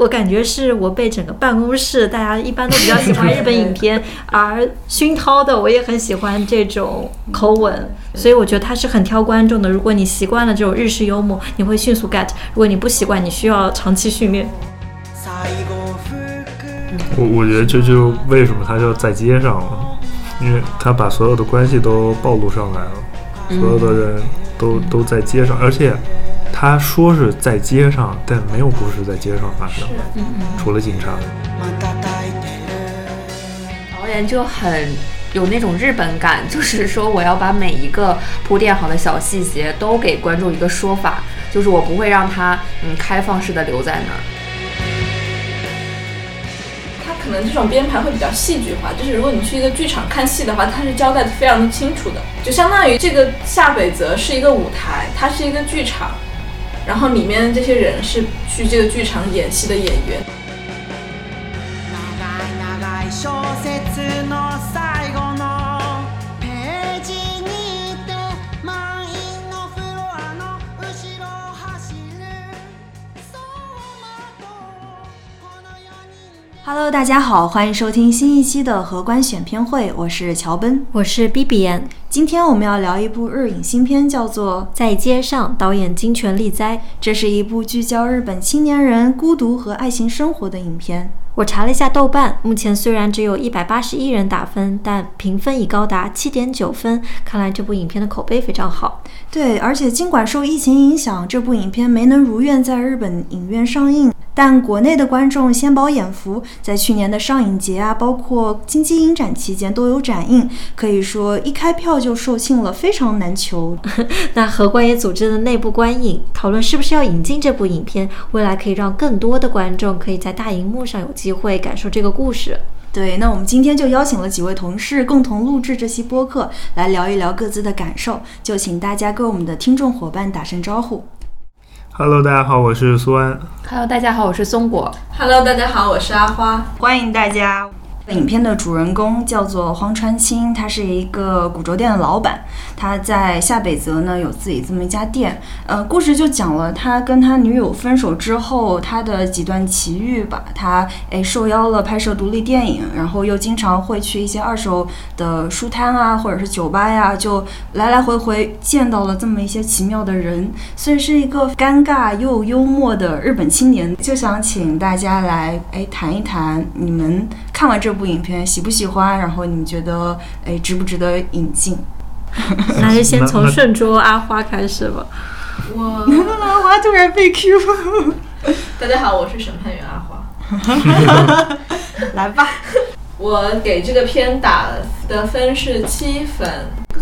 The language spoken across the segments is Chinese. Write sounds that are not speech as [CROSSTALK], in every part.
我感觉是我被整个办公室大家一般都比较喜欢日本影片而熏陶的，我也很喜欢这种口吻，所以我觉得他是很挑观众的。如果你习惯了这种日式幽默，你会迅速 get；如果你不习惯，你需要长期训练。我我觉得这就为什么他就在街上了，因为他把所有的关系都暴露上来了，所有的人都都在街上，而且。他说是在街上，但没有故事在街上发生，除了警察。导演就很有那种日本感，就是说我要把每一个铺垫好的小细节都给观众一个说法，就是我不会让他嗯开放式的留在那儿。他可能这种编排会比较戏剧化，就是如果你去一个剧场看戏的话，他是交代的非常的清楚的，就相当于这个下北泽是一个舞台，它是一个剧场。然后里面这些人是去这个剧场演戏的演员。Hello，大家好，欢迎收听新一期的荷官选片会，我是乔奔，我是 B B N。今天我们要聊一部日影新片，叫做《在街上》，导演金泉利哉。这是一部聚焦日本青年人孤独和爱情生活的影片。我查了一下豆瓣，目前虽然只有一百八十一人打分，但评分已高达七点九分。看来这部影片的口碑非常好。对，而且尽管受疫情影响，这部影片没能如愿在日本影院上映。但国内的观众先饱眼福，在去年的上影节啊，包括金鸡影展期间都有展映，可以说一开票就售罄了，非常难求。[LAUGHS] 那和观也组织的内部观影讨论，是不是要引进这部影片，未来可以让更多的观众可以在大荧幕上有机会感受这个故事。对，那我们今天就邀请了几位同事共同录制这期播客，来聊一聊各自的感受。就请大家跟我们的听众伙伴打声招呼。Hello，大家好，我是苏安。Hello，大家好，我是松果。Hello，大家好，我是阿花。欢迎大家。影片的主人公叫做荒川清，他是一个古着店的老板。他在下北泽呢有自己这么一家店。呃，故事就讲了他跟他女友分手之后，他的几段奇遇吧。他诶受邀了拍摄独立电影，然后又经常会去一些二手的书摊啊，或者是酒吧呀，就来来回回见到了这么一些奇妙的人。所以是一个尴尬又幽默的日本青年。就想请大家来诶谈一谈你们看完这部。影片喜不喜欢？然后你们觉得，哎，值不值得引进？那就先从顺桌阿花开始吧。我 [LAUGHS] 阿花突然被 Q。大家好，我是审判员阿花。[LAUGHS] 来吧，我给这个片打的分是七分。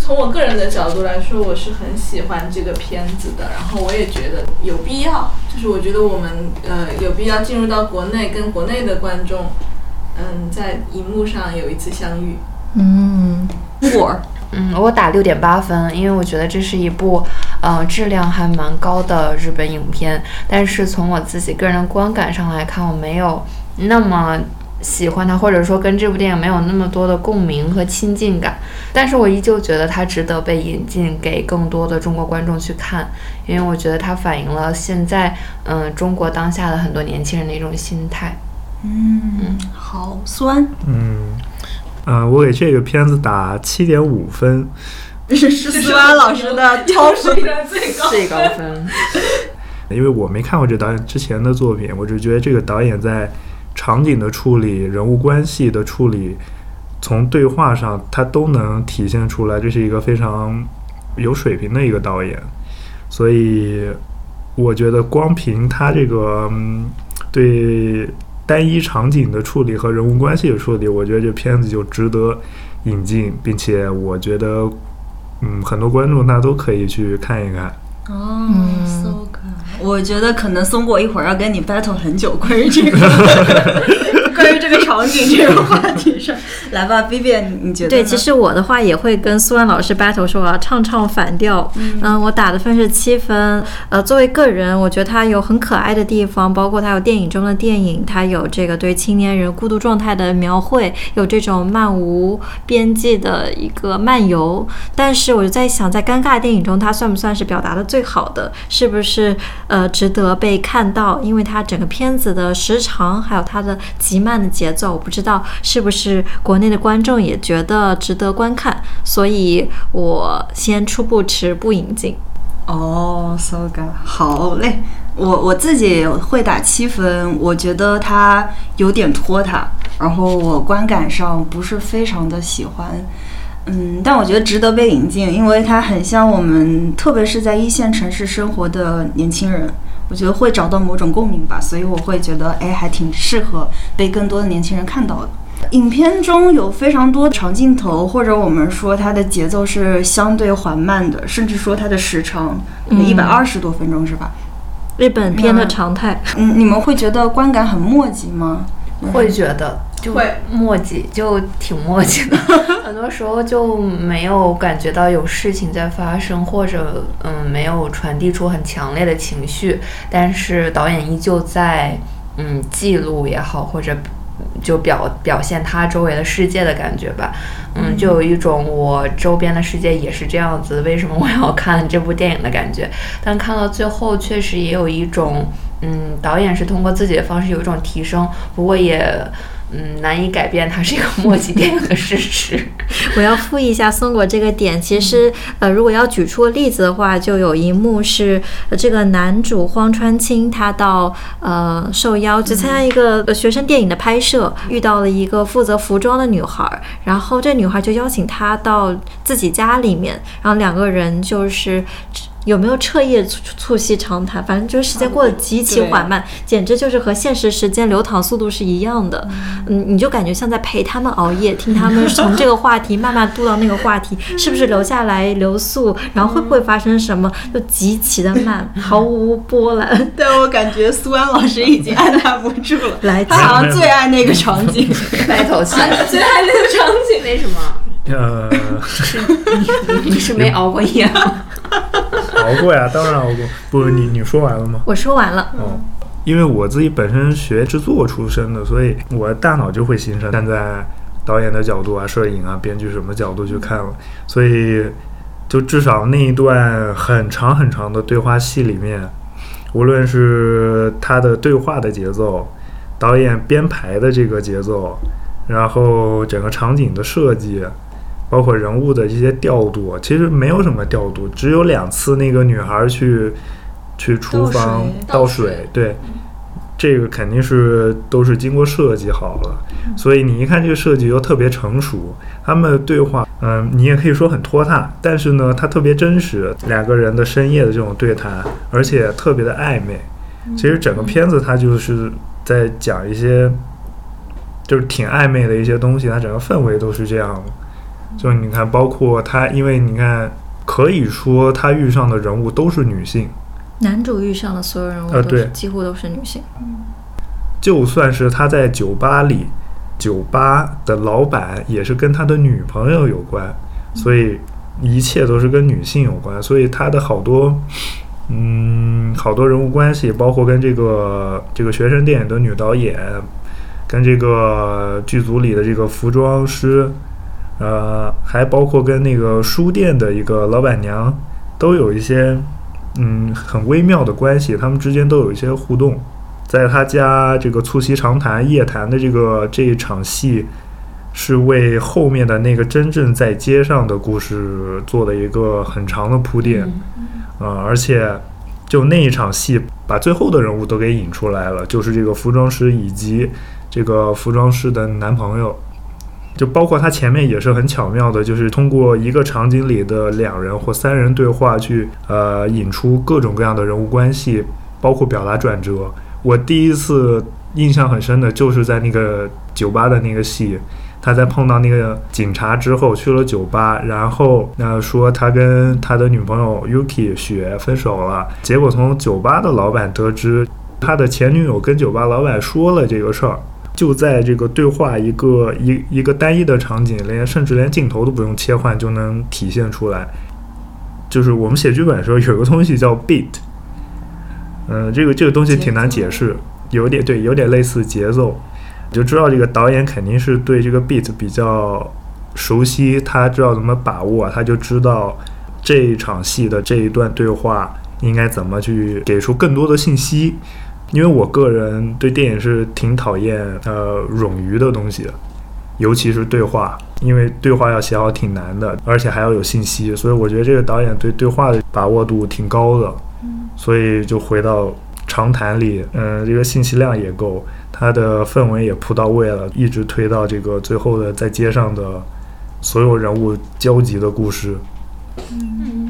从我个人的角度来说，我是很喜欢这个片子的。然后我也觉得有必要，就是我觉得我们呃有必要进入到国内，跟国内的观众。嗯，在荧幕上有一次相遇。嗯，我，嗯，我打六点八分，因为我觉得这是一部，呃，质量还蛮高的日本影片。但是从我自己个人的观感上来看，我没有那么喜欢它，或者说跟这部电影没有那么多的共鸣和亲近感。但是我依旧觉得它值得被引进给更多的中国观众去看，因为我觉得它反映了现在，嗯，中国当下的很多年轻人的一种心态。嗯，好酸。嗯，呃，我给这个片子打七点五分，[LAUGHS] 是苏安老师的 [LAUGHS] 挑分最高最高分。因为我没看过这导演之前的作品，我只觉得这个导演在场景的处理、人物关系的处理，从对话上他都能体现出来，这是一个非常有水平的一个导演。所以我觉得光凭他这个嗯对。单一场景的处理和人物关系的处理，我觉得这片子就值得引进，并且我觉得，嗯，很多观众那都可以去看一看。哦，so good。我觉得可能松果一会儿要跟你 battle 很久，关于这个，[LAUGHS] 关于这个场景这个话题上。事。[LAUGHS] 来吧，B B，你觉得？对，其实我的话也会跟苏安老师 battle 说我要唱唱反调。嗯，我打的分是七分。呃，作为个人，我觉得他有很可爱的地方，包括他有电影中的电影，他有这个对青年人孤独状态的描绘，有这种漫无边际的一个漫游。但是我就在想，在尴尬电影中，他算不算是表达的最好的？是不是呃值得被看到？因为他整个片子的时长，还有他的极慢的节奏，我不知道是不是国国内的观众也觉得值得观看，所以我先初步持不引进。哦，so good，好嘞，我我自己会打七分，我觉得它有点拖沓，然后我观感上不是非常的喜欢，嗯，但我觉得值得被引进，因为它很像我们，特别是在一线城市生活的年轻人，我觉得会找到某种共鸣吧，所以我会觉得，哎，还挺适合被更多的年轻人看到的。影片中有非常多长镜头，或者我们说它的节奏是相对缓慢的，甚至说它的时长一百二十多分钟是吧？日本片的常态。嗯，你们会觉得观感很墨迹吗？会觉得就会墨迹，就挺墨迹的。[LAUGHS] 很多时候就没有感觉到有事情在发生，或者嗯没有传递出很强烈的情绪，但是导演依旧在嗯记录也好，或者。就表表现他周围的世界的感觉吧，嗯，就有一种我周边的世界也是这样子，为什么我要看这部电影的感觉？[LAUGHS] 但看到最后，确实也有一种，嗯，导演是通过自己的方式有一种提升，不过也。嗯，难以改变它是一个墨迹电影的事实。[LAUGHS] 我要复一下松果这个点，其实呃，如果要举出个例子的话，就有一幕是这个男主荒川清他到呃受邀去参加一个学生电影的拍摄，遇到了一个负责服装的女孩，然后这女孩就邀请他到自己家里面，然后两个人就是。有没有彻夜促促膝长谈？反正就是时间过得极其缓慢，简直就是和现实时间流淌速度是一样的。嗯，你就感觉像在陪他们熬夜，听他们从这个话题慢慢渡到那个话题，是不是留下来留宿？然后会不会发生什么？就极其的慢，[LAUGHS] 毫无波澜。对我感觉苏安老师已经按捺不住了，来，[LAUGHS] 他好像最爱那个场景，[LAUGHS] 白头气，最爱那个场景，为什么？呃，你你是没熬过夜吗？熬过呀，当然熬过。不，你你说完了吗？我说完了。哦，因为我自己本身学制作出身的，所以我大脑就会形成站在导演的角度啊、摄影啊、编剧什么角度去看了。所以，就至少那一段很长很长的对话戏里面，无论是他的对话的节奏，导演编排的这个节奏，然后整个场景的设计。包括人物的一些调度，其实没有什么调度，只有两次那个女孩去去厨房倒水，对，这个肯定是都是经过设计好了，所以你一看这个设计又特别成熟，他们的对话，嗯，你也可以说很拖沓，但是呢，它特别真实，两个人的深夜的这种对谈，而且特别的暧昧。其实整个片子它就是在讲一些，就是挺暧昧的一些东西，它整个氛围都是这样的。就你看，包括他，因为你看，可以说他遇上的人物都是女性。男主遇上的所有人物，呃，对，几乎都是女性。就算是他在酒吧里，酒吧的老板也是跟他的女朋友有关，所以一切都是跟女性有关。所以他的好多，嗯，好多人物关系，包括跟这个这个学生电影的女导演，跟这个剧组里的这个服装师。呃，还包括跟那个书店的一个老板娘，都有一些嗯很微妙的关系，他们之间都有一些互动。在他家这个促膝长谈夜谈的这个这一场戏，是为后面的那个真正在街上的故事做了一个很长的铺垫。啊，而且就那一场戏，把最后的人物都给引出来了，就是这个服装师以及这个服装师的男朋友。就包括他前面也是很巧妙的，就是通过一个场景里的两人或三人对话去呃引出各种各样的人物关系，包括表达转折。我第一次印象很深的就是在那个酒吧的那个戏，他在碰到那个警察之后去了酒吧，然后那说他跟他的女朋友 Yuki 雪分手了，结果从酒吧的老板得知他的前女友跟酒吧老板说了这个事儿。就在这个对话一个一一个单一的场景，连甚至连镜头都不用切换就能体现出来。就是我们写剧本的时候有个东西叫 beat，嗯、这个这个东西挺难解释，有点对，有点类似节奏，就知道这个导演肯定是对这个 beat 比较熟悉，他知道怎么把握，他就知道这一场戏的这一段对话应该怎么去给出更多的信息。因为我个人对电影是挺讨厌呃冗余的东西的，尤其是对话，因为对话要写好挺难的，而且还要有信息，所以我觉得这个导演对对话的把握度挺高的。所以就回到长谈里，嗯、这个信息量也够，它的氛围也铺到位了，一直推到这个最后的在街上的所有人物交集的故事。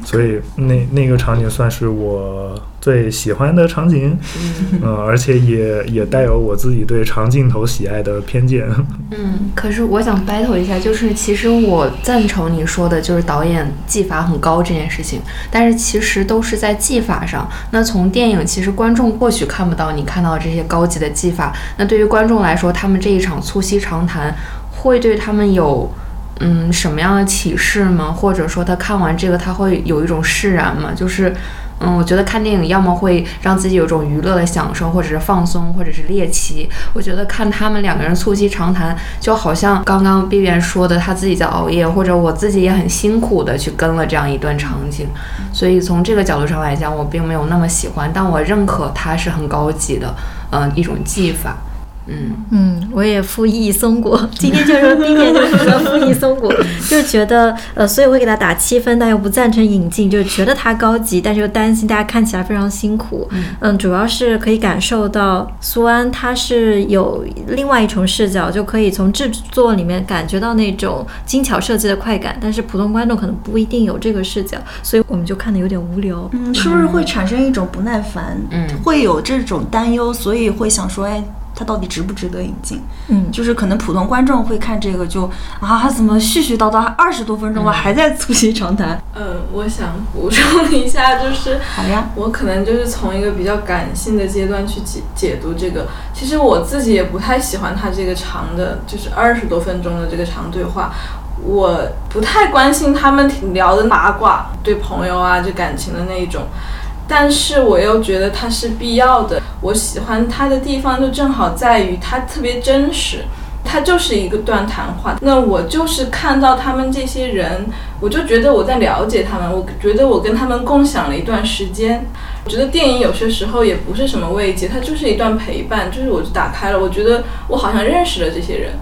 所以那那个场景算是我最喜欢的场景，嗯、[LAUGHS] 而且也也带有我自己对长镜头喜爱的偏见。[LAUGHS] 嗯，可是我想 battle 一下，就是其实我赞成你说的，就是导演技法很高这件事情，但是其实都是在技法上。那从电影，其实观众或许看不到你看到的这些高级的技法，那对于观众来说，他们这一场促膝长谈会对他们有。嗯，嗯什么样的启示吗？或者说他看完这个，他会有一种释然吗？就是，嗯，我觉得看电影要么会让自己有一种娱乐的享受，或者是放松，或者是猎奇。我觉得看他们两个人促膝长谈，就好像刚刚 B 边说的，他自己在熬夜，或者我自己也很辛苦的去跟了这样一段场景。所以从这个角度上来讲，我并没有那么喜欢，但我认可它是很高级的，嗯、一种技法。嗯嗯，我也附议松果，今天就是第一点就是说附议松果，就觉得呃，所以我会给他打七分，但又不赞成引进，就是觉得它高级，但是又担心大家看起来非常辛苦。嗯主要是可以感受到苏安他是有另外一重视角，就可以从制作里面感觉到那种精巧设计的快感，但是普通观众可能不一定有这个视角，所以我们就看的有点无聊。嗯，是不是会产生一种不耐烦？嗯会有这种担忧，所以会想说，哎，它到底值不值得引进？嗯，就是可能普通观众会看这个就啊，怎么絮絮叨叨二十多分钟了，还在促膝长谈？嗯，我想补充一下，就是好呀，我可能就是从一个比较感性的阶段去解解读这个。其实我自己也不太喜欢他这个长的，就是二十多分钟的这个长对话。我不太关心他们聊的八卦，对朋友啊，就感情的那一种。但是我又觉得它是必要的。我喜欢它的地方就正好在于它特别真实，它就是一个段谈话。那我就是看到他们这些人，我就觉得我在了解他们，我觉得我跟他们共享了一段时间。我觉得电影有些时候也不是什么慰藉，它就是一段陪伴，就是我就打开了，我觉得我好像认识了这些人，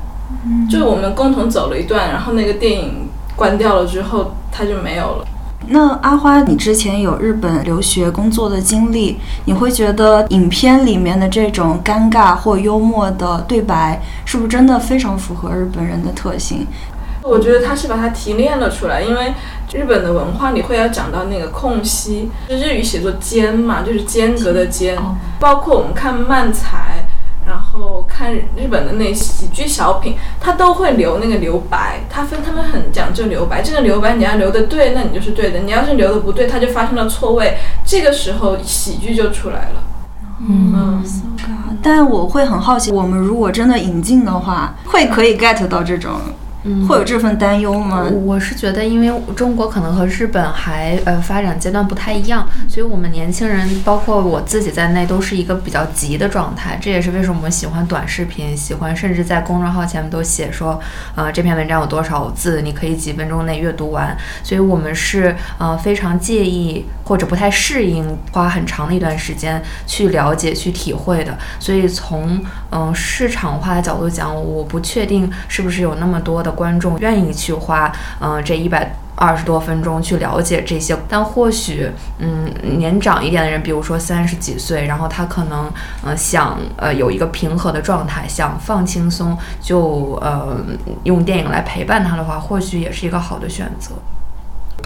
就是我们共同走了一段，然后那个电影关掉了之后，它就没有了。那阿花，你之前有日本留学工作的经历，你会觉得影片里面的这种尴尬或幽默的对白，是不是真的非常符合日本人的特性？我觉得他是把它提炼了出来，因为日本的文化里会要讲到那个空隙，就日语写作间嘛，就是间隔的间，包括我们看漫才，然后看日本的那喜剧小品，他都会留那个留白，他分他们很讲究留白，这个留白你要留的对，那你就是对的，你要是留的不对，它就发生了错位，这个时候喜剧就出来了。嗯，但我会很好奇，我们如果真的引进的话，会可以 get 到这种，会有这份担忧吗？我是觉得，因为中国可能和日本还呃发展阶段不太一样，所以我们年轻人，包括我自己在内，都是一个比较急的状态。这也是为什么我们喜欢短视频，喜欢甚至在公众号前面都写说，呃，这篇文章有多少字，你可以几分钟内阅读完。所以我们是呃非常介意或者不太适应花很长的一段时间去了解、去体会的。所以从嗯、市场化的角度讲，我不确定是不是有那么多的观众愿意去花嗯这一百。二十多分钟去了解这些，但或许，嗯，年长一点的人，比如说三十几岁，然后他可能，呃，想，呃，有一个平和的状态，想放轻松，就，呃，用电影来陪伴他的话，或许也是一个好的选择。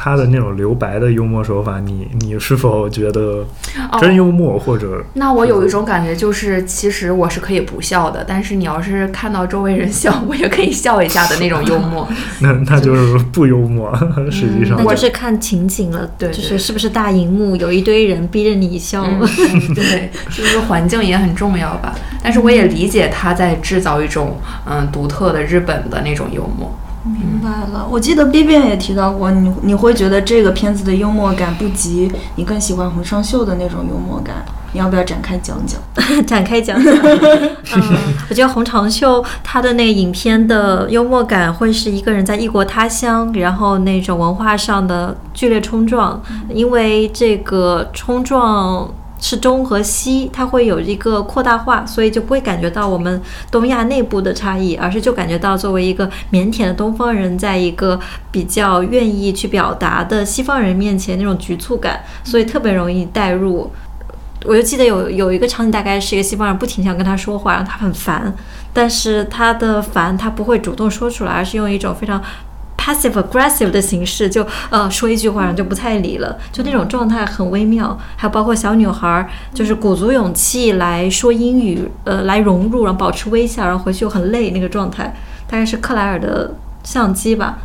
他的那种留白的幽默手法，你你是否觉得哦真幽默，或者那我有一种感觉，就是其实我是可以不笑的，但是你要是看到周围人笑，我也可以笑一下的那种幽默。[LAUGHS] 那那就是不幽默？实际上那，就是看情景了，对就是是不是大荧幕有一堆人逼着你笑。嗯，对，是不是环境也很重要吧？但是我也理解他在制造一种嗯独特的日本的那种幽默。明白了。我记得 B B 也提到过，你你会觉得这个片子的幽默感不及你更喜欢洪尚秀的那种幽默感，你要不要展开讲讲？[LAUGHS] 展开讲讲。[LAUGHS] 嗯，我觉得洪长秀他的那个影片的幽默感会是一个人在异国他乡，然后那种文化上的剧烈冲撞，因为这个冲撞。是中和西，它会有一个扩大化，所以就不会感觉到我们东亚内部的差异，而是就感觉到作为一个腼腆的东方人，在一个比较愿意去表达的西方人面前那种局促感，所以特别容易带入。我就记得有有一个场景，大概是一个西方人不停想跟他说话，让他很烦，但是他的烦他不会主动说出来，而是用一种非常 passive aggressive 的形式，就呃说一句话，然后就不太理了，就那种状态很微妙。还有包括小女孩儿，就是鼓足勇气来说英语，呃，来融入，然后保持微笑，然后回去又很累那个状态，大概是克莱尔的。相机吧，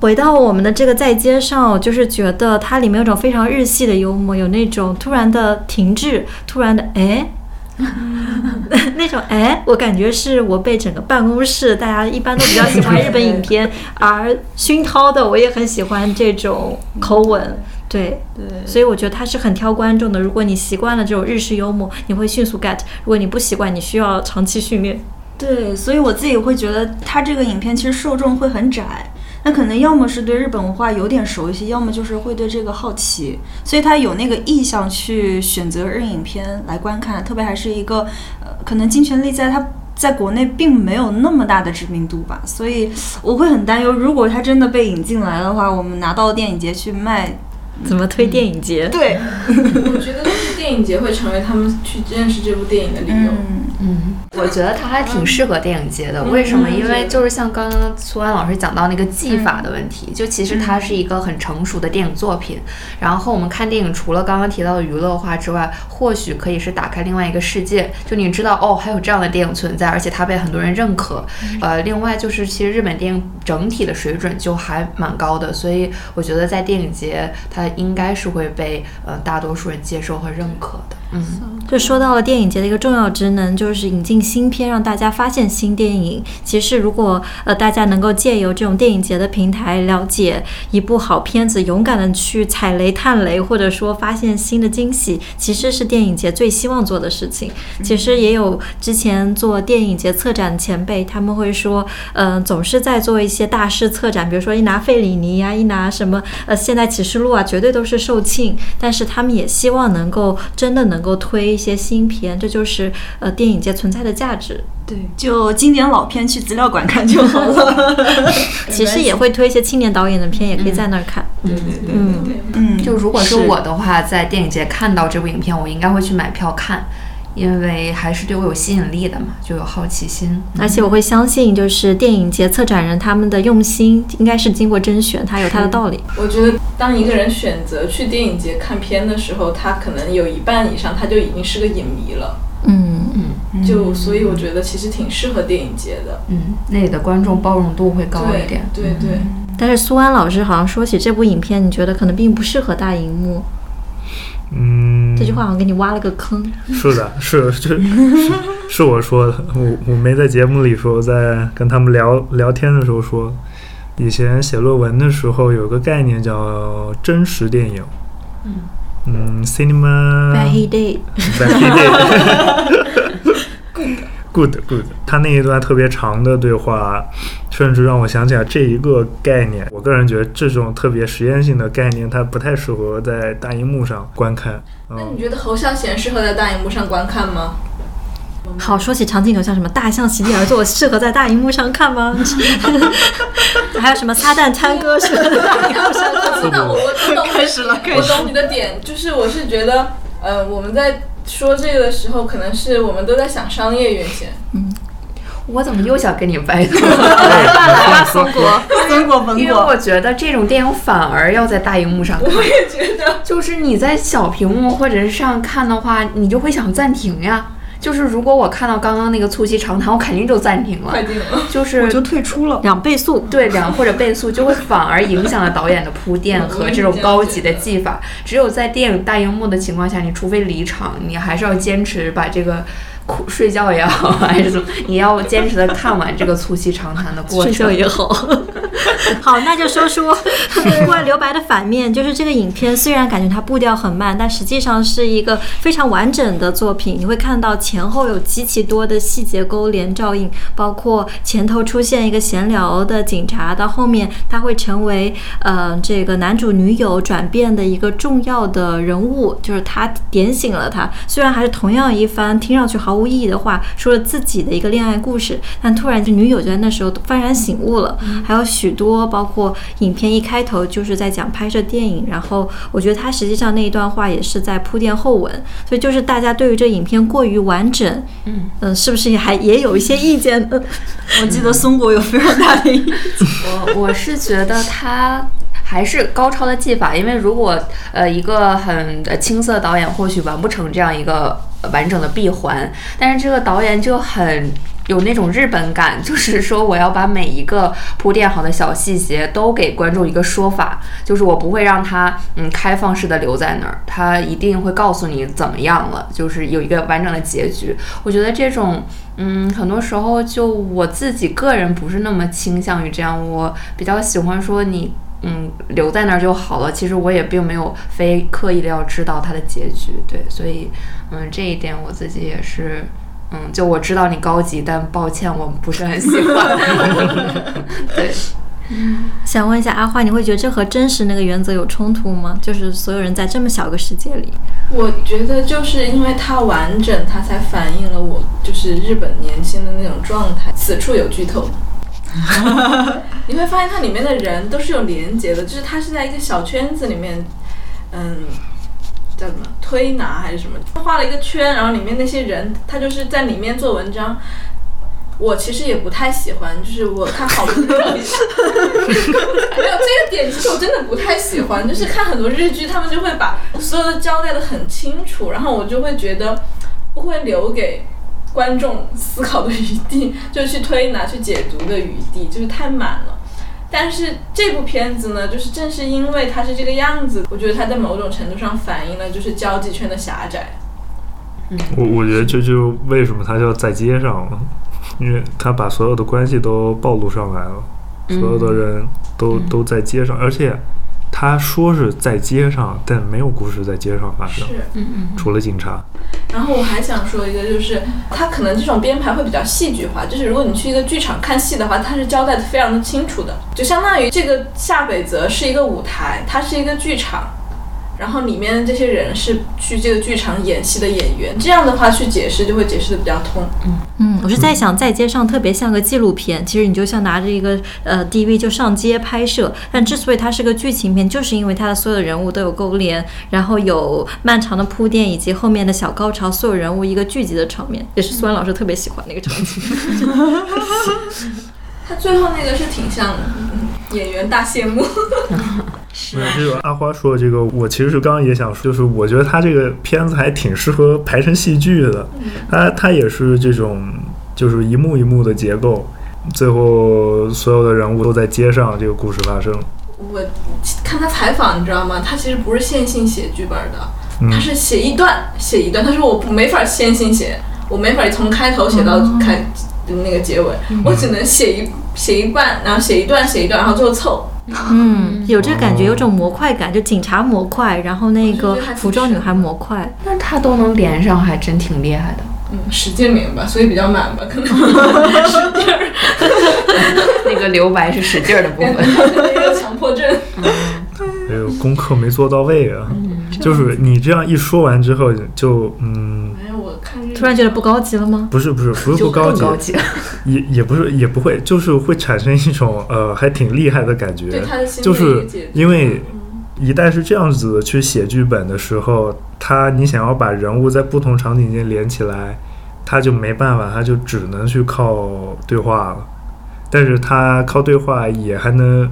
回到我们的这个在街上，我就是觉得它里面有种非常日系的幽默，有那种突然的停滞，突然的哎，[LAUGHS] 那种哎，我感觉是我被整个办公室大家一般都比较喜欢日本影 [LAUGHS] 片而熏陶的，我也很喜欢这种口吻。对，对，所以我觉得他是很挑观众的。如果你习惯了这种日式幽默，你会迅速 get；如果你不习惯，你需要长期训练。对，所以我自己会觉得他这个影片其实受众会很窄。那可能要么是对日本文化有点熟悉，要么就是会对这个好奇，所以他有那个意向去选择日影片来观看，特别还是一个呃，可能金权力在他在国内并没有那么大的知名度吧，所以我会很担忧，如果他真的被引进来的话，我们拿到电影节去卖，怎么推电影节？对，我觉得是电影节会成为他们去认识这部电影的理由。嗯，嗯，我觉得它还挺适合电影节的。为什么？因为就是像刚刚苏安老师讲到那个技法的问题，就其实它是一个很成熟的电影作品。然后我们看电影，除了刚刚提到的娱乐化之外，或许可以是打开另外一个世界。就你知道，哦，还有这样的电影存在，而且它被很多人认可。呃，另外就是其实日本电影整体的水准就还蛮高的，所以我觉得在电影节它应该是会被呃大多数人接受和认可的。嗯。就说到了电影节的一个重要职能，就是引进新片，让大家发现新电影。其实，如果呃大家能够借由这种电影节的平台了解一部好片子，勇敢的去踩雷、探雷，或者说发现新的惊喜，其实是电影节最希望做的事情。其实也有之前做电影节策展的前辈，他们会说，呃，总是在做一些大师策展，比如说一拿费里尼呀、一拿什么呃现代启示录啊，绝对都是售罄。但是他们也希望能够真的能够推一些新片，这就是呃电影界存在的价值。对，就经典老片去资料馆看就好了。[LAUGHS] 其实也会推一些青年导演的片，也可以在那儿看。[LAUGHS] 对对对嗯对对。嗯，就如果是我的话，在电影节看到这部影片，我应该会去买票看，因为还是对我有吸引力的嘛，就有好奇心。而且我会相信，就是电影节策展人他们的用心，应该是经过甄选，它有它的道理。我觉得，当一个人选择去电影节看片的时候，他可能有一半以上他就已经是个影迷了。嗯嗯，就所以我觉得其实挺适合电影节的。嗯，那里的观众包容度会高一点。对对对，但是苏安老师好像说起这部影片，你觉得可能并不适合大荧幕。嗯，这句话好像给你挖了个坑。是的，是是是是我说的，我我没在节目里说，我在跟他们聊聊天的时候说，以前写论文的时候有个概念叫真实电影。嗯 c i n Good Good，他那一段特别长的对话，甚至让我想起来这一个概念。我个人觉得这种特别实验性的概念，它不太适合在大荧幕上观看。嗯那你，觉得侯孝贤适合在大荧幕上观看吗？好，说起长镜头，像什么大象席地而坐，适合在大荧幕上看吗？[LAUGHS] 还有什么撒旦探戈适合在大荧幕上看？[LAUGHS] 真的，我我懂开始了开始我懂你的点，就是我是觉得，呃，我们在说这个的时候，可能是我们都在想商业优先。嗯。我怎么又想跟你掰头？来吧，[LAUGHS] 松果。分过分因为我觉得这种电影反而要在大荧幕上看。我也觉得，就是你在小屏幕或者是上看的话，你就会想暂停呀。就是如果我看到刚刚那个促膝长谈，我肯定就暂停了。就是我就退出了。两倍速，[LAUGHS] 对两或者倍速，就会反而影响了导演的铺垫和这种高级的技法。只有在电影大荧幕的情况下，你除非离场，你还是要坚持把这个苦睡觉也好，[LAUGHS] 还是怎么，你要坚持的看完这个促膝长谈的过睡觉程。也好。[LAUGHS] 好，那就说说《关留白》的反面，就是这个影片虽然感觉它步调很慢，但实际上是一个非常完整的作品。你会看到前后有极其多的细节勾连照应，包括前头出现一个闲聊的警察，到后面他会成为呃这个男主女友转变的一个重要的人物，就是他点醒了他。虽然还是同样一番听上去毫无意义的话，说了自己的一个恋爱故事，但突然就女友就在那时候幡然醒悟了。还有许多包括影片一开头就是在讲拍摄电影，然后我觉得他实际上那一段话也是在铺垫后文，所以就是大家对于这影片过于完整，嗯嗯、是不是也还也有一些意见呢？[LAUGHS] 我记得松果有非常大的意见。[LAUGHS] 我我是觉得他还是高超的技法，因为如果呃一个很青涩导演或许完不成这样一个完整的闭环，但是这个导演就很。有那种日本感，就是说我要把每一个铺垫好的小细节都给观众一个说法，就是我不会让他嗯开放式的留在那儿，他一定会告诉你怎么样了，就是有一个完整的结局。我觉得这种嗯，很多时候就我自己个人不是那么倾向于这样，我比较喜欢说你嗯留在那儿就好了。其实我也并没有非刻意的要知道它的结局，对，所以嗯这一点我自己也是。嗯，就我知道你高级，但抱歉，我不是很喜欢。[LAUGHS] 对，想问一下阿花，你会觉得这和真实那个原则有冲突吗？就是所有人在这么小个世界里，我觉得就是因为它完整，它才反映了我就是日本年轻的那种状态。此处有剧透，[LAUGHS] 你会发现它里面的人都是有连接的，就是它是在一个小圈子里面，嗯，叫什么推拿还是什么，画了一个圈，然后里面那些人他就是在里面做文章。我其实也不太喜欢，就是我看好多日剧，[LAUGHS] 没有这个点，其实我真的不太喜欢。就是看很多日剧，他们就会把所有的交代的很清楚，然后我就会觉得不会留给观众思考的余地，就去推拿、去解读的余地，就是太满了。但是这部片子呢，就是正是因为它是这个样子，我觉得它在某种程度上反映了就是交际圈的狭窄。我 [LAUGHS] 我觉得这就为什么他叫在街上了，因为他把所有的关系都暴露上来了，所有的人都、都在街上，而且他说是在街上，但没有故事在街上发生，是。嗯嗯除了警察。然后我还想说一个，就是他可能这种编排会比较戏剧化，就是如果你去一个剧场看戏的话，它是交代的非常的清楚的，就相当于这个下北泽是一个舞台，它是一个剧场，然后里面的这些人是去这个剧场演戏的演员，这样的话去解释就会解释的比较通。嗯嗯，我是在想，在街上特别像个纪录片，其实你就像拿着一个呃 DV 就上街拍摄。但之所以它是个剧情片，就是因为它的所有的人物都有勾连，然后有漫长的铺垫，以及后面的小高潮，所有人物一个聚集的场面，也是苏安老师特别喜欢那个场景。他最后那个是挺像嗯演员大谢幕，[LAUGHS] 没有这个阿花说的这个，我其实是刚刚也想说，就是我觉得他这个片子还挺适合排成戏剧的，他他也是这种就是一幕一幕的结构，最后所有的人物都在街上，这个故事发生。我看他采访，你知道吗？他其实不是线性写剧本的，嗯他是写一段写一段。他说我没法线性写，我没法从开头写到开、那个结尾，我只能写一写一半，然后写一段写一段，然后最后凑。嗯，有这感觉，有种模块感，就警察模块，然后那个服装女孩模块。那他都能连上，还真挺厉害的。嗯，使劲连吧，所以比较满吧，可能 [LAUGHS] 那个留白是使劲儿的部分。[LAUGHS] 那个强迫症。这个功课没做到位啊，就是你这样一说完之后，就嗯，突然觉得不高级了吗？不是不是不是不高级，高级。[LAUGHS] 也也不是也不会，就是会产生一种呃还挺厉害的感觉对，他的心就是因为一旦是这样子去写剧本的时候，他你想要把人物在不同场景间连起来，他就没办法，他就只能去靠对话了。但是他靠对话也还能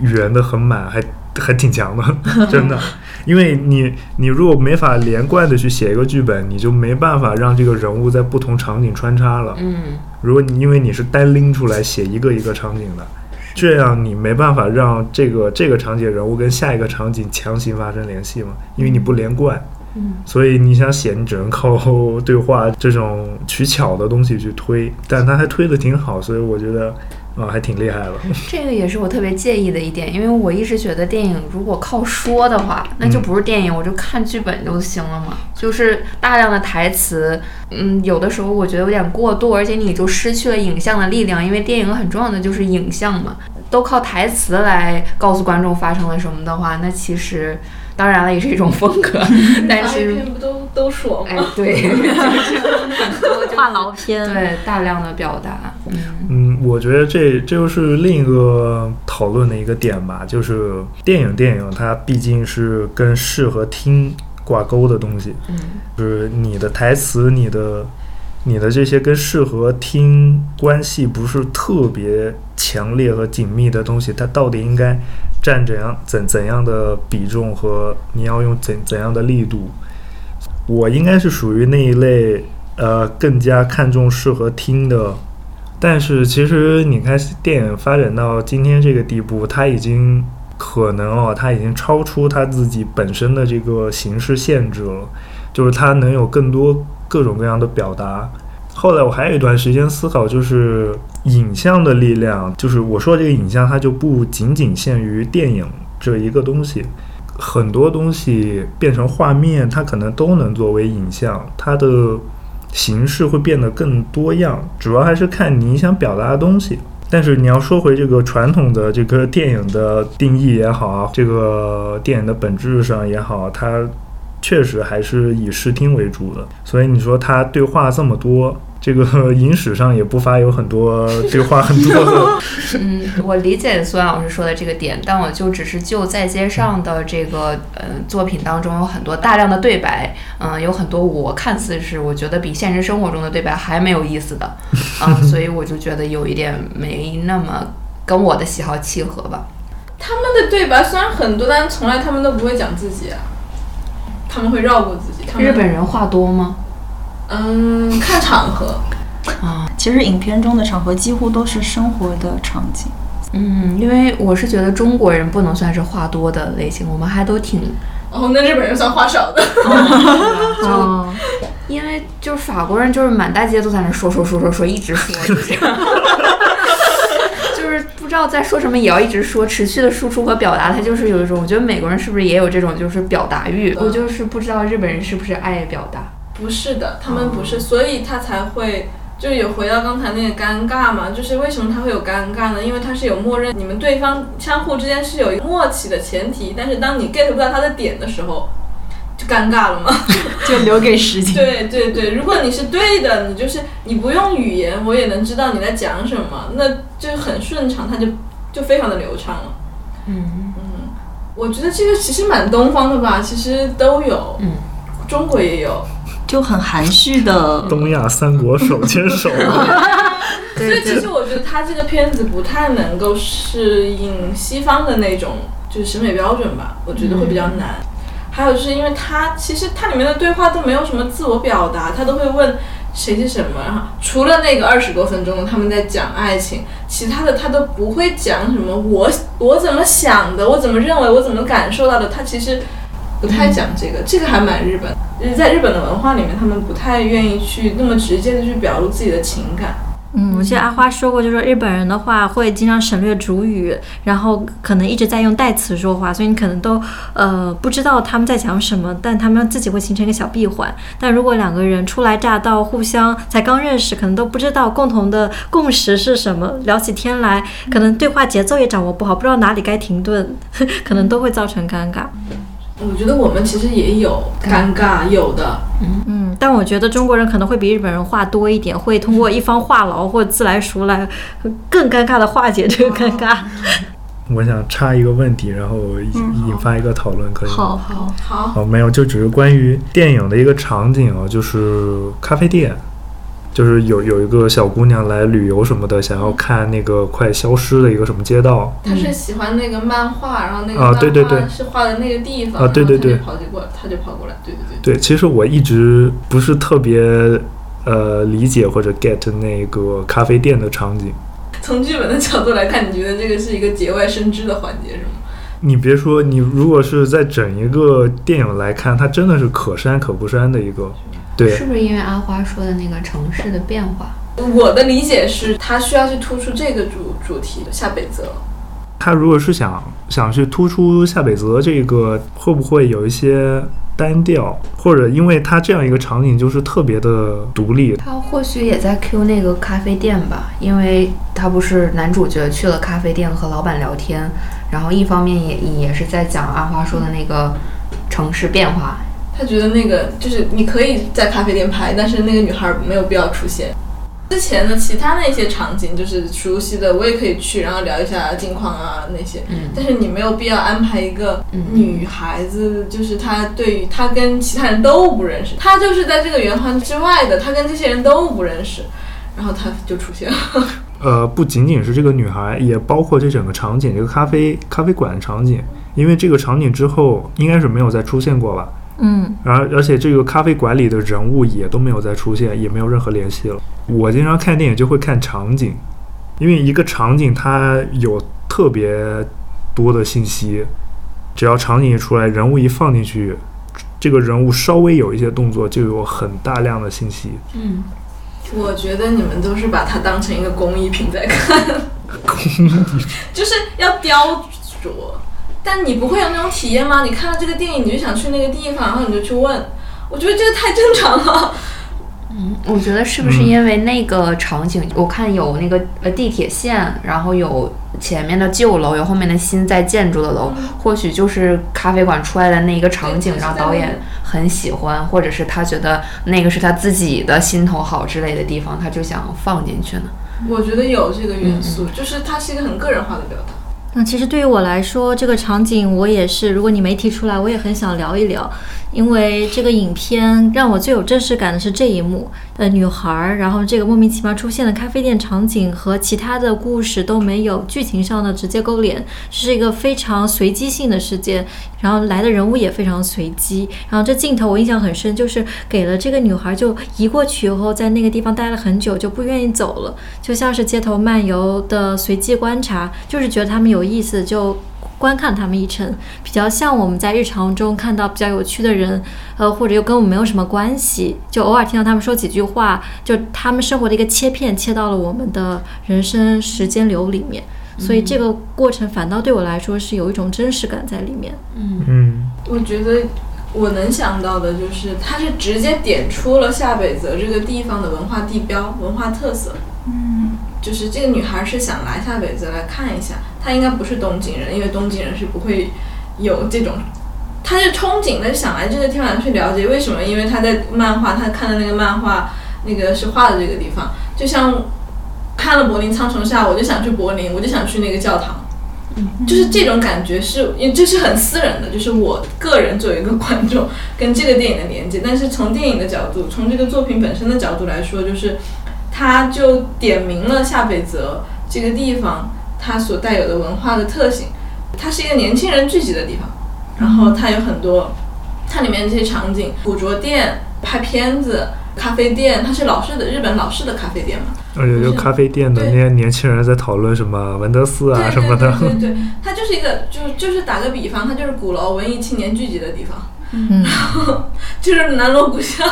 圆的很满，还还挺强的，[LAUGHS] 真的。因为你你如果没法连贯的去写一个剧本，你就没办法让这个人物在不同场景穿插了。嗯，如果你因为你是单拎出来写一个一个场景的，这样你没办法让这个这个场景人物跟下一个场景强行发生联系嘛，因为你不连贯。嗯，所以你想写，你只能靠对话这种取巧的东西去推，但他还推的挺好，所以我觉得啊、还挺厉害的。[LAUGHS] 这个也是我特别介意的一点，因为我一直觉得电影如果靠说的话，那就不是电影，我就看剧本就行了嘛。就是大量的台词，嗯，有的时候我觉得有点过度，而且你就失去了影像的力量，因为电影很重要的就是影像嘛，都靠台词来告诉观众发生了什么的话，那其实当然了也是一种风格，[LAUGHS] 但大是片不都都说哎吗？对，很 [LAUGHS] 多就话痨片，对大量的表达，嗯。嗯，我觉得这这就是另一个讨论的一个点吧，就是电影电影它毕竟是跟视和听挂钩的东西，嗯。就是你的台词，你的你的这些跟视和听关系不是特别强烈和紧密的东西，它到底应该占怎样怎怎样的比重和你要用怎怎样的力度？我应该是属于那一类，呃，更加看重视和听的。但是其实你看，电影发展到今天这个地步，它已经可能哦，它已经超出它自己本身的这个形式限制了，就是它能有更多各种各样的表达。后来我还有一段时间思考，就是影像的力量，就是我说这个影像，它就不仅仅限于电影这一个东西，很多东西变成画面，它可能都能作为影像，它的形式会变得更多样，主要还是看你想表达的东西。但是你要说回这个传统的这个电影的定义也好啊，这个电影的本质上也好，它确实还是以视听为主的。所以你说他对话这么多，这个 [LAUGHS] 影史上也不乏有很多对话很多的。[LAUGHS] 嗯，我理解苏安老师说的这个点，但我就只是就在街上的这个呃作品当中有很多大量的对白，嗯、有很多我看似是我觉得比现实生活中的对白还没有意思的，嗯、[LAUGHS] 所以我就觉得有一点没那么跟我的喜好契合吧。他们的对白虽然很多，但是从来他们都不会讲自己啊，他们会绕过自己。他们日本人话多吗？嗯，看场合，啊，其实影片中的场合几乎都是生活的场景。嗯，因为我是觉得中国人不能算是话多的类型，我们还都挺哦，那日本人算话少的。[LAUGHS] 哦，[LAUGHS] 因为就是法国人，就是满大街都在那说说说说说，一直说，就这样知道在说什么，也要一直说，持续的输出和表达，他就是有一种，我觉得美国人是不是也有这种就是表达欲？我就是不知道日本人是不是爱表达。不是的，他们不是，所以他才会就是有回到刚才那个尴尬嘛，就是为什么他会有尴尬呢？因为他是有默认你们对方相互之间是有默契的前提，但是当你 get 不到他的点的时候，就尴尬了嘛。[LAUGHS] 就留给时间。对对对，如果你是对的，你就是你不用语言，我也能知道你在讲什么，那就很顺畅，它就就非常的流畅了。嗯嗯我觉得这个其实蛮东方的吧，其实都有，嗯，中国也有，就很含蓄的，东亚三国手牵手，[LAUGHS] 所以其实我觉得他这个片子不太能够适应西方的那种就是审美标准吧，我觉得会比较难。还有就是因为他其实它里面的对话都没有什么自我表达，他都会问谁是什么，然后除了那个二十多分钟他们在讲爱情，其他的他都不会讲什么我我怎么想的，我怎么认为，我怎么感受到的，他其实不太讲这个，这个还蛮日本，在日本的文化里面，他们不太愿意去那么直接的去表露自己的情感。嗯，我记得阿花说过，就说日本人的话会经常省略主语，然后可能一直在用代词说话，所以你可能都呃不知道他们在讲什么，但他们自己会形成一个小闭环。但如果两个人初来乍到，互相才刚认识，可能都不知道共同的共识是什么，聊起天来，可能对话节奏也掌握不好，不知道哪里该停顿，[LAUGHS] 可能都会造成尴尬。我觉得我们其实也有尴尬，有的。嗯嗯，但我觉得中国人可能会比日本人话多一点，会通过一方话痨或自来熟来更尴尬的化解这个尴尬。我想插一个问题，然后引引发一个讨论，可以吗？好好，哦，没有，就只是关于电影的一个场景啊，就是咖啡店。就是有有一个小姑娘来旅游什么的，想要看那个快消失的一个什么街道，她是喜欢那个漫画，然后那个啊对对对是画的那个地方，啊对对对跑就过来，他就跑过来，对对对。对，其实我一直不是特别呃理解或者 get 那个咖啡店的场景。从剧本的角度来看，你觉得这个是一个节外生枝的环节是吗？你别说，你如果是在整一个电影来看，它真的是可删可不删的一个。对是，不是因为阿花说的那个城市的变化？我的理解是，他需要去突出这个主主题夏北泽。他如果是想想去突出夏北泽这个，会不会有一些单调，或者因为他这样一个场景就是特别的独立？他或许也在 Q 那个咖啡店吧，因为他不是男主角去了咖啡店和老板聊天，然后一方面也也是在讲阿花说的那个城市变化。他觉得那个就是你可以在咖啡店拍，但是那个女孩没有必要出现。之前的其他那些场景就是熟悉的，我也可以去，然后聊一下近况啊那些。嗯但是你没有必要安排一个嗯女孩子，就是她对于她跟其他人都不认识，她就是在这个圆环之外的，她跟这些人都不认识，然后她就出现了。[LAUGHS] 呃，不仅仅是这个女孩，也包括这整个场景，这个咖啡咖啡馆的场景，因为这个场景之后应该是没有再出现过吧。嗯，而而且这个咖啡馆里的人物也都没有再出现，也没有任何联系了。我经常看电影就会看场景，因为一个场景它有特别多的信息，只要场景一出来，人物一放进去，这个人物稍微有一些动作，就有很大量的信息。嗯，我觉得你们都是把它当成一个工艺品在看，[LAUGHS] 工艺就是要雕琢。但你不会有那种体验吗？你看了这个电影，你就想去那个地方，然后你就去问。我觉得这个太正常了。嗯我觉得是不是因为那个场景，我看有那个呃地铁线，然后有前面的旧楼，有后面的新在建筑的楼，或许就是咖啡馆出来的那一个场景让导演很喜欢，或者是他觉得那个是他自己的心头好之类的地方，他就想放进去呢。我觉得有这个元素，就是它是一个很个人化的表达。那其实对于我来说，这个场景我也是，如果你没提出来，我也很想聊一聊，因为这个影片让我最有真实感的是这一幕，呃，女孩儿，然后这个莫名其妙出现的咖啡店场景和其他的故事都没有剧情上的直接勾连，是一个非常随机性的事件，然后来的人物也非常随机，然后这镜头我印象很深，就是给了这个女孩就移过去以后，在那个地方待了很久，就不愿意走了，就像是街头漫游的随机观察，就是觉得他们有意思就。观看他们一程，比较像我们在日常中看到比较有趣的人，呃，或者又跟我们没有什么关系，就偶尔听到他们说几句话，就他们生活的一个切片，切到了我们的人生时间流里面，所以这个过程反倒对我来说是有一种真实感在里面。嗯嗯，我觉得我能想到的就是，它是直接点出了下北泽这个地方的文化地标、文化特色。嗯，就是这个女孩是想来下北泽来看一下，她应该不是东京人，因为东京人是不会有这种。他是憧憬的想来这个地方去了解为什么，因为他在漫画，他看的那个漫画，那个是画的这个地方，就像看了柏林苍穹下，我就想去柏林，我就想去那个教堂。就是这种感觉是，因为这是很私人的，就是我个人作为一个观众跟这个电影的连接。但是从电影的角度，从这个作品本身的角度来说，就是他就点明了夏北泽这个地方它所带有的文化的特性。它是一个年轻人聚集的地方，然后它有很多，它里面这些场景，古着店、拍片子、咖啡店，它是老式的日本老式的咖啡店嘛。而且就咖啡店的那些年轻人在讨论什么文德斯啊什么的，对对对对，[LAUGHS] 它就是一个，就就是打个比方，它就是鼓楼文艺青年聚集的地方，嗯，然后就是南锣鼓巷。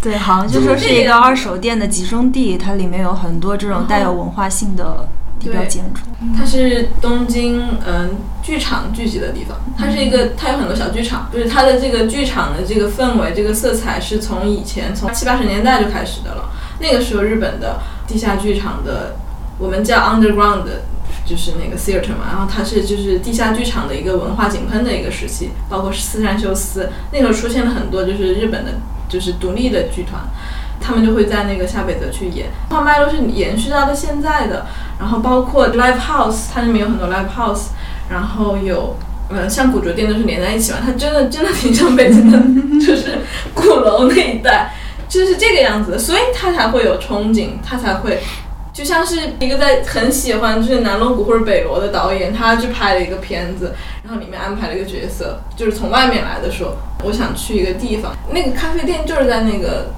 对，好像就说是一个二手店的集中地，它里面有很多这种带有文化性的地标建筑。它是东京嗯剧场聚集的地方，它是一个，它有很多小剧场，就是它的这个剧场的这个氛围、这个色彩是从以前从七八十年代就开始的了。那个时候日本的地下剧场的，我们叫 underground 的。就是那个 theater 嘛，然后它是就是地下剧场的一个文化井喷的一个时期，包括四山修斯，那时候出现了很多就是日本的，就是独立的剧团，他们就会在那个下北泽去演，画脉络是延续到了现在的。然后包括 live house，它里面有很多 live house，然后有呃像古着店都是连在一起嘛，它真的真的挺像北京的，[LAUGHS] 就是鼓楼那一带。就是这个样子的，所以他才会有憧憬，他才会。就像是一个在很喜欢就是南锣鼓或者北锣的导演，他去拍了一个片子，然后里面安排了一个角色，就是从外面来的说，我想去一个地方，那个咖啡店就是在那个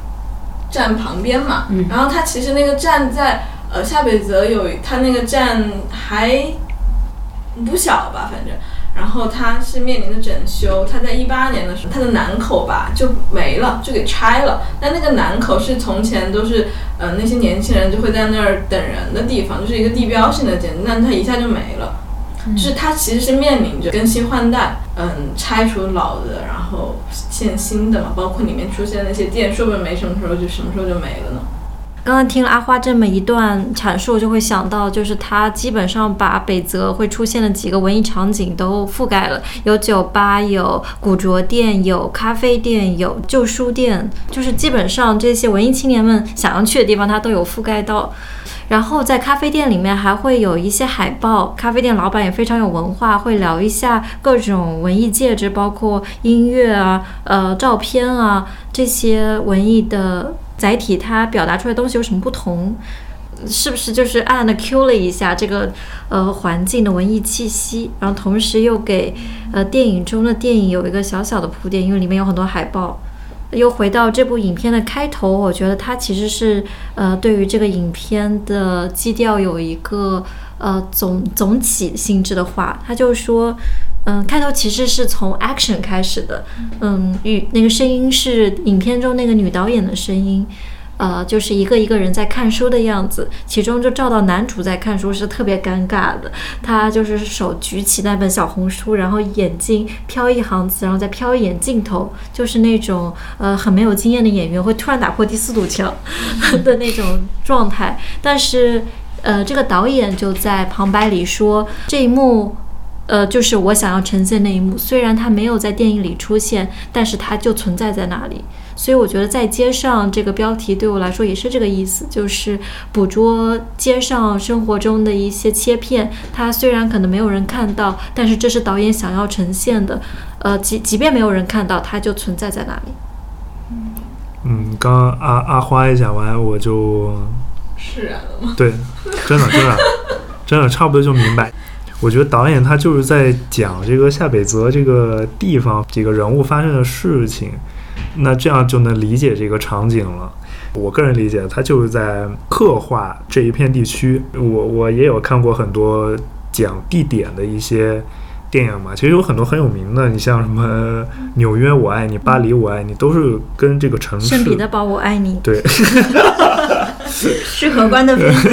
站旁边嘛，然后它其实那个站在呃下北泽有，它那个站还不小吧，反正。然后它是面临着整修，它在一八年的时候，它的南口吧就没了，就给拆了。但那个南口是从前都是，呃，那些年轻人就会在那儿等人的地方，就是一个地标性的建筑，但它一下就没了。就是它其实是面临着更新换代，嗯，拆除老的，然后建新的嘛，包括里面出现那些店，说不定没什么时候就什么时候就没了呢。刚刚听了阿花这么一段阐述，就会想到，就是他基本上把北泽会出现的几个文艺场景都覆盖了，有酒吧，有古着店，有咖啡店，有旧书店，就是基本上这些文艺青年们想要去的地方，他都有覆盖到。然后在咖啡店里面还会有一些海报，咖啡店老板也非常有文化，会聊一下各种文艺介质，包括音乐啊、呃照片啊这些文艺的。载体它表达出来的东西有什么不同？是不是就是暗暗的 Q 了一下这个呃环境的文艺气息？然后同时又给呃电影中的电影有一个小小的铺垫，因为里面有很多海报。又回到这部影片的开头，我觉得它其实是呃对于这个影片的基调有一个呃总总体性质的话，他就说。嗯，开头其实是从 action 开始的，嗯，与那个声音是影片中那个女导演的声音，呃，就是一个一个人在看书的样子，其中就照到男主在看书是特别尴尬的，他就是手举起那本小红书，然后眼睛飘一行字，然后再飘一眼镜头，就是那种呃很没有经验的演员会突然打破第四堵墙 [LAUGHS] 的那种状态，但是呃这个导演就在旁白里说这一幕。呃，就是我想要呈现那一幕，虽然它没有在电影里出现，但是它就存在在那里。所以我觉得在街上这个标题对我来说也是这个意思，就是捕捉街上生活中的一些切片。它虽然可能没有人看到，但是这是导演想要呈现的。呃，即即便没有人看到，它就存在在那里。嗯，刚刚阿阿花一讲完，我就释然了吗？对，真的真的真的差不多就明白。我觉得导演他就是在讲这个夏北泽这个地方几个人物发生的事情，那这样就能理解这个场景了。我个人理解，它就是在刻画这一片地区。我我也有看过很多讲地点的一些电影嘛，其实有很多很有名的，你像什么纽约我爱你、巴黎我爱你，都是跟这个城市。圣彼得堡我爱你。对。[LAUGHS] 是荷官的片子。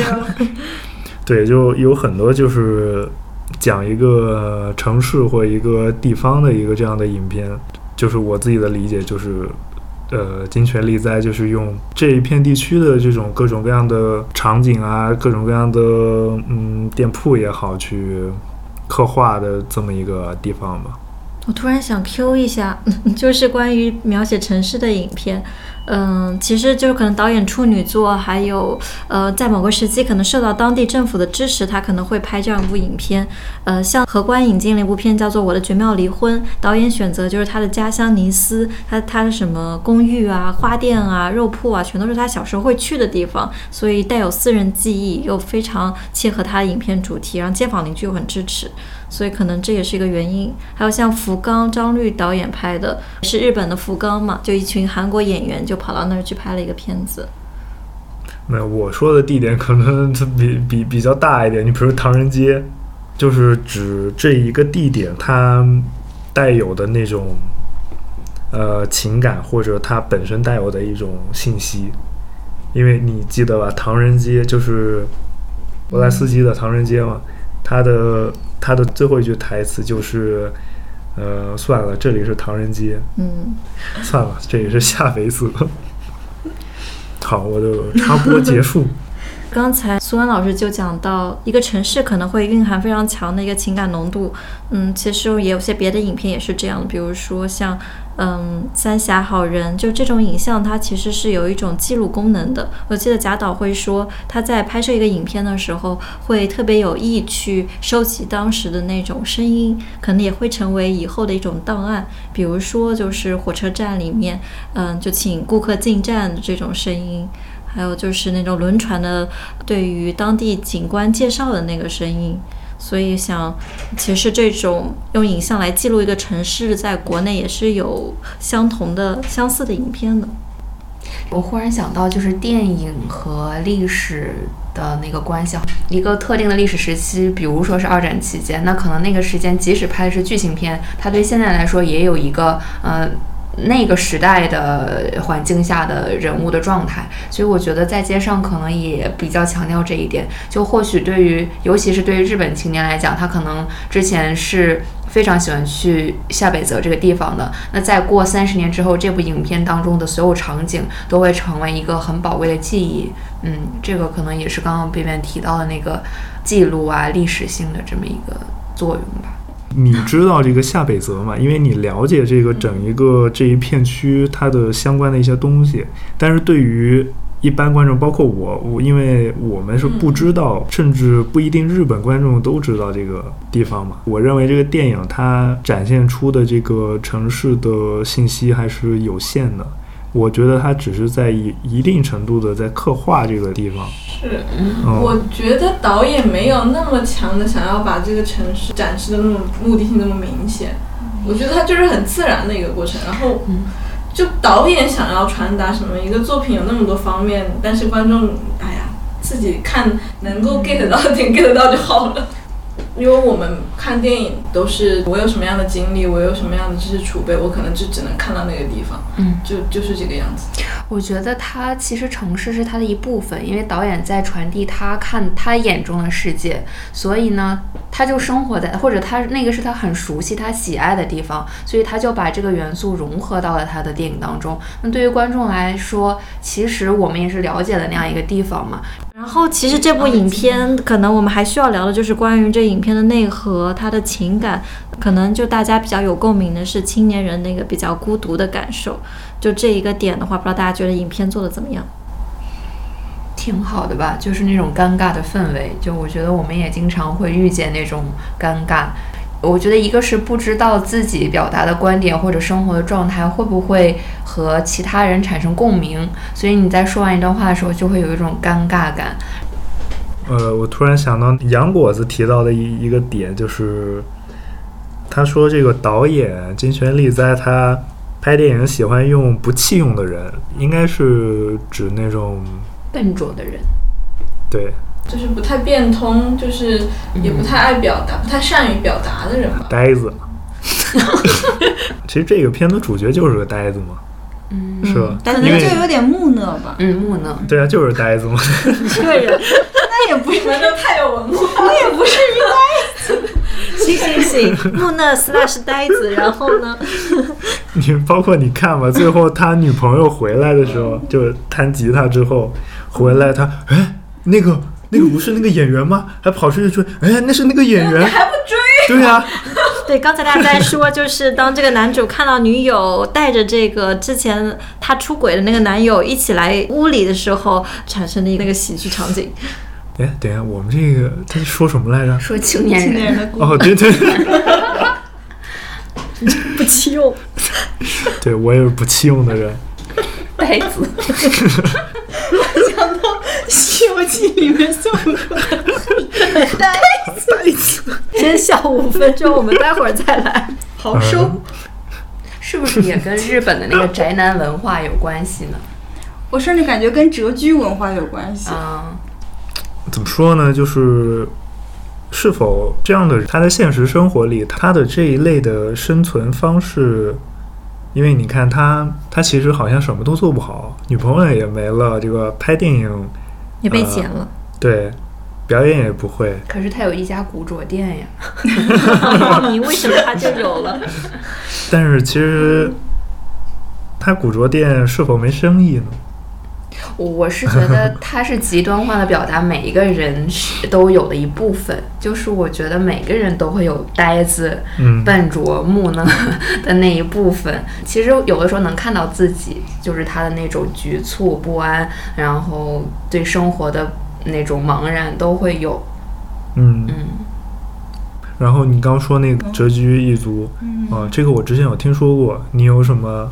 对，就有很多就是。讲一个城市或一个地方的一个这样的影片，就是我自己的理解，就是，呃，金泉利哉就是用这一片地区的这种各种各样的场景啊，各种各样的嗯店铺也好，去刻画的这么一个地方吧。我突然想 Q 一下，[LAUGHS] 就是关于描写城市的影片。嗯，其实就是可能导演处女作，还有呃，在某个时期可能受到当地政府的支持，他可能会拍这样一部影片。呃，像荷官引进了一部片叫做《我的绝妙离婚》，导演选择就是他的家乡尼斯，他他的什么公寓啊、花店啊、肉铺啊，全都是他小时候会去的地方，所以带有私人记忆，又非常切合他的影片主题，然后街坊邻居又很支持。所以可能这也是一个原因。还有像福冈张律导演拍的，是日本的福冈嘛，就一群韩国演员就跑到那儿去拍了一个片子。没有，我说的地点可能它比比 [LAUGHS] 比较大一点。你比如唐人街，就是指这一个地点它带有的那种呃情感，或者它本身带有的一种信息。因为你记得吧，唐人街就是波莱斯基的唐人街嘛，它的。他的最后一句台词就是：“呃，算了，这里是唐人街。”嗯，算了，这里是下北泽。[LAUGHS] 好，我的插播结束。[LAUGHS] 刚才苏安老师就讲到，一个城市可能会蕴含非常强的一个情感浓度。嗯，其实也有些别的影片也是这样，比如说像嗯《三峡好人》，就这种影像，它其实是有一种记录功能的。我记得贾导会说，他在拍摄一个影片的时候，会特别有意去收集当时的那种声音，可能也会成为以后的一种档案。比如说，就是火车站里面，嗯，就请顾客进站的这种声音。还有就是那种轮船的对于当地景观介绍的那个声音，所以想，其实这种用影像来记录一个城市，在国内也是有相同的、相似的影片的。我忽然想到，就是电影和历史的那个关系，一个特定的历史时期，比如说是二战期间，那可能那个时间即使拍的是剧情片，它对现在来说也有一个呃。那个时代的环境下的人物的状态，所以我觉得在街上可能也比较强调这一点。就或许对于，尤其是对于日本青年来讲，他可能之前是非常喜欢去下北泽这个地方的。那在过三十年之后，这部影片当中的所有场景都会成为一个很宝贵的记忆。嗯，这个可能也是刚刚边边提到的那个记录啊、历史性的这么一个作用吧。你知道这个下北泽嘛？因为你了解这个整一个这一片区它的相关的一些东西，但是对于一般观众，包括我，我因为我们是不知道，甚至不一定日本观众都知道这个地方嘛。我认为这个电影它展现出的这个城市的信息还是有限的。我觉得他只是在一一定程度的在刻画这个地方。是，我觉得导演没有那么强的想要把这个城市展示的那么目的性那么明显。我觉得它就是很自然的一个过程。然后，就导演想要传达什么，一个作品有那么多方面，但是观众，哎呀，自己看能够 get 到点 get 到就好了。因为我们看电影都是我有什么样的经历，我有什么样的知识储备，我可能就只能看到那个地方，嗯，就就是这个样子。我觉得他其实城市是他的一部分，因为导演在传递他看他眼中的世界，所以呢，他就生活在或者他那个是他很熟悉、他喜爱的地方，所以他就把这个元素融合到了他的电影当中。那对于观众来说，其实我们也是了解了那样一个地方嘛。然后，其实这部影片可能我们还需要聊的就是关于这影片的内核，它的情感，可能就大家比较有共鸣的是青年人那个比较孤独的感受。就这一个点的话，不知道大家觉得影片做的怎么样？挺好的吧，就是那种尴尬的氛围。就我觉得我们也经常会遇见那种尴尬。我觉得一个是不知道自己表达的观点或者生活的状态会不会和其他人产生共鸣，所以你在说完一段话的时候就会有一种尴尬感。呃，我突然想到杨果子提到的一一个点，就是他说这个导演金泉利在他拍电影喜欢用不弃用的人，应该是指那种笨拙的人。对。就是不太变通，就是也不太爱表达，不太善于表达的人吧。呆子。[LAUGHS] 其实这个片子主角就是个呆子嘛，嗯，是吧？可能就有点木讷吧。嗯，木讷。对啊，就是呆子嘛。这个人，那也不是，那太有文化。那也不是一呆子。[LAUGHS] 行行行，木讷 slash 呆子，然后呢？[LAUGHS] 你包括你看吧，最后他女朋友回来的时候，就弹吉他之后回来，他哎那个。那个不是那个演员吗？还跑出去追，哎，那是那个演员，还不追？[LAUGHS] 对呀，对，刚才大家在说，就是当这个男主看到女友带着这个之前他出轨的那个男友一起来屋里的时候，产生的那个喜剧场景。哎，等下，我们这个他说什么来着？说青年青年人的故事。哦，对对，[LAUGHS] 不弃用。[LAUGHS] 对我也是不弃用的人。呆子。想到《西游记》里面孙悟空，[LAUGHS] 呆呆子。先笑五分钟，我们待会儿再来。好收。是不是也跟日本的那个宅男文化有关系呢？我甚至感觉跟谪居文化有关系。啊，怎么说呢？就是是否这样的他在现实生活里，他的这一类的生存方式。因为你看他，他其实好像什么都做不好，女朋友也没了，这个拍电影也被剪了，对，表演也不会。可是他有一家古着店呀，[LAUGHS] 你为什么他就有了？[LAUGHS] 但是其实他古着店是否没生意呢？我我是觉得 [LAUGHS] 他是极端化的表达每一个人是都有的一部分，就是我觉得每个人都会有呆子、嗯笨拙、木讷的那一部分。其实有的时候能看到自己，就是他的那种局促不安，然后对生活的那种茫然都会有。嗯嗯，然后你刚说那个谪居一族，嗯啊，这个我之前有听说过，你有什么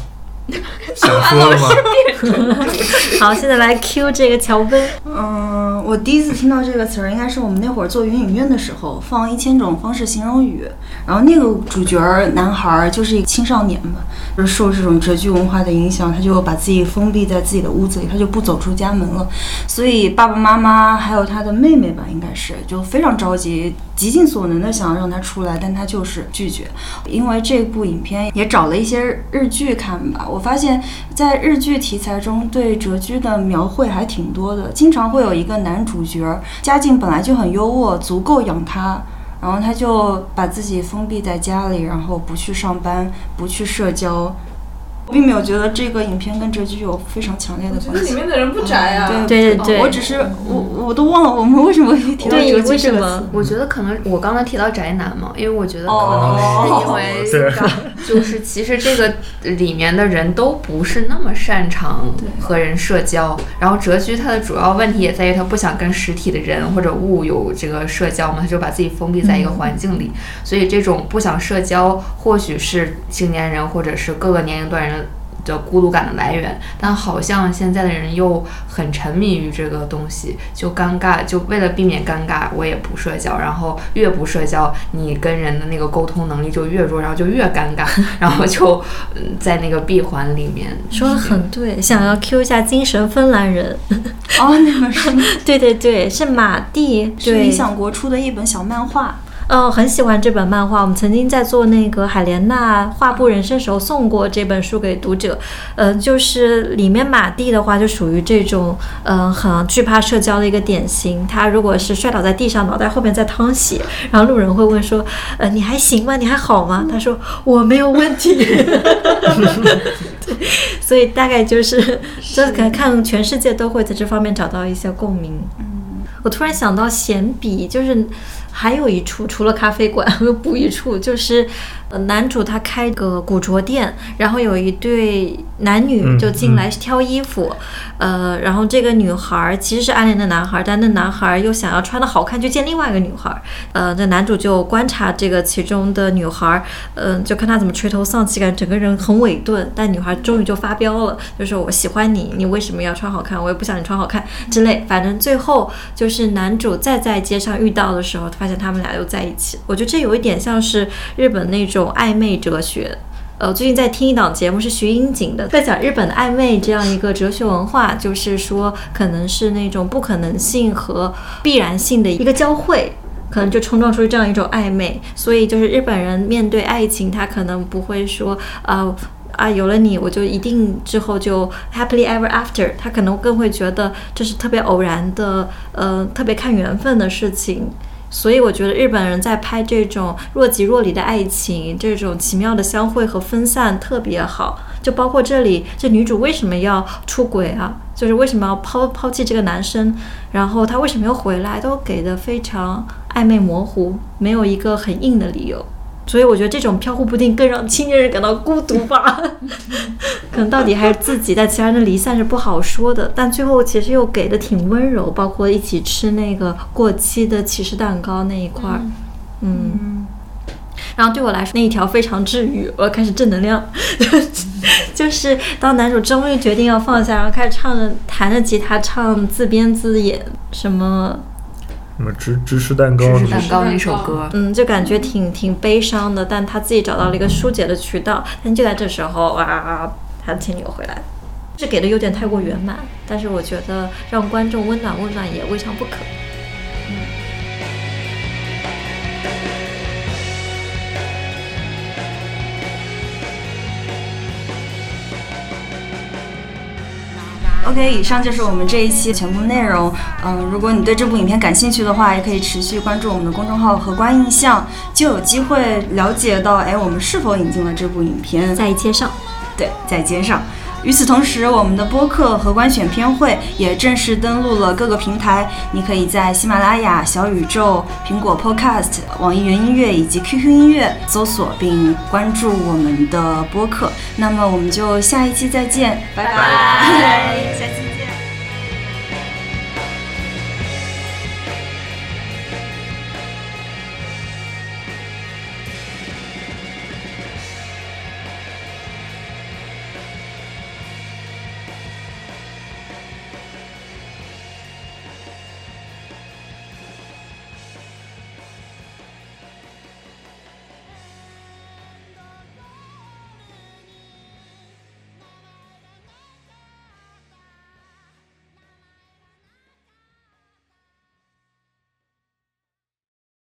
想说的吗？[LAUGHS] [LAUGHS] 好，现在来 Q 这个乔奔。嗯，我第一次听到这个词儿，应该是我们那会儿做云影院的时候，放《一千种方式形容语》，然后那个主角男孩就是一个青少年嘛，就是受这种折剧文化的影响，他就把自己封闭在自己的屋子里，他就不走出家门了。所以爸爸妈妈还有他的妹妹吧，应该是就非常着急，极尽所能的想要让他出来，但他就是拒绝。因为这部影片也找了一些日剧看吧，我发现在日剧题材中对谪居的描绘还挺多的，经常会有一个男主角家境本来就很优渥，足够养他。然后他就把自己封闭在家里，然后不去上班，不去社交。我并没有觉得这个影片跟谪居有非常强烈的我觉得里。面的人不宅啊。对对对我只是我我都忘了我们为什么提到对谪居为什么这个词。我觉得可能我刚才提到宅男嘛，因为我觉得可哦能是因为对 [LAUGHS] 就是其实这个里面的人都不是那么擅长和人社交，然后蛰居它的主要问题也在于他不想跟实体的人或者物有这个社交嘛，他就把自己封闭在一个环境里，所以这种不想社交，或许是青年人或者是各个年龄段人。的孤独感的来源，但好像现在的人又很沉迷于这个东西，就尴尬，就为了避免尴尬，我也不社交，然后越不社交，你跟人的那个沟通能力就越弱，然后就越尴尬，[LAUGHS] 然后就嗯在那个闭环里面。说的很对，想要 Q 一下精神芬兰人。哦，那本书 [LAUGHS] 对对对，是马蒂，是理想国出的一本小漫画。嗯，很喜欢这本漫画。我们曾经在做那个海莲娜画布人生时候送过这本书给读者。呃，就是里面马蒂的话，就属于这种嗯、呃很惧怕社交的一个典型。他如果是摔倒在地上，脑袋后面在淌血，然后路人会问说：“呃，你还行吗？你还好吗？”他说：“我没有问题。[LAUGHS] ”对，所以大概就是，就是可能看全世界都会在这方面找到一些共鸣。我突然想到闲笔，就是还有一处，除了咖啡馆，我 [LAUGHS] 又补一处，就是呃男主他开个古着店，然后有一对男女嗯就进来挑衣服，呃，然后这个女孩儿其实是暗恋的男孩儿，但那男孩儿又想要穿的好看去见另外一个女孩儿，呃，那男主就观察这个其中的女孩儿，嗯、就看她怎么垂头丧气，感觉整个人很委顿，但女孩终于就发飙了，就说我喜欢你，你为什么要穿好看？我也不想你穿好看之类，反正最后就是男主再在街上遇到的时候，发现他们俩又在一起。我觉得这有一点像是日本那种种暧昧哲学。呃，最近在听一档节目是徐英锦的，在讲日本的暧昧这样一个哲学文化，就是说可能是那种不可能性和必然性的一个交汇。可能就冲撞出这样一种暧昧，所以就是日本人面对爱情，他可能不会说啊啊有了你我就一定之后就 happily ever after，他可能更会觉得这是特别偶然的，呃，特别看缘分的事情。所以我觉得日本人在拍这种若即若离的爱情，这种奇妙的相会和分散特别好。就包括这里，这女主为什么要出轨啊？就是为什么要抛抛弃这个男生，然后她为什么又回来，都给的非常暧昧模糊，没有一个很硬的理由。所以我觉得这种飘忽不定更让青年人感到孤独吧。[LAUGHS] 可能到底还是自己，但其他人的离散是不好说的。但最后其实又给的挺温柔，包括一起吃那个过期的骑士蛋糕那一块儿，嗯。然后对我来说，那一条非常治愈，我要开始正能量。[LAUGHS] 就是当男主终于决定要放下，然后开始唱着弹着吉他唱自编自演什么什么芝芝士蛋糕芝士那个，蛋糕那首歌，嗯，就感觉挺挺悲伤的，但他自己找到了一个疏解的渠道。但就在这时候，哇，他的前女友回来了，这给的有点太过圆满，但是我觉得让观众温暖温暖也未尝不可。OK，以上就是我们这一期全部内容。嗯，如果你对这部影片感兴趣的话，也可以持续关注我们的公众号“荷官印象”，就有机会了解到，哎，我们是否引进了这部影片。在街上，对，在街上。与此同时，我们的播客和观选片会也正式登陆了各个平台，你可以在喜马拉雅、小宇宙、苹果 Podcast、网易云音乐以及 QQ 音乐搜索并关注我们的播客。那么我们就下一期再见，拜拜，[LAUGHS] 下期。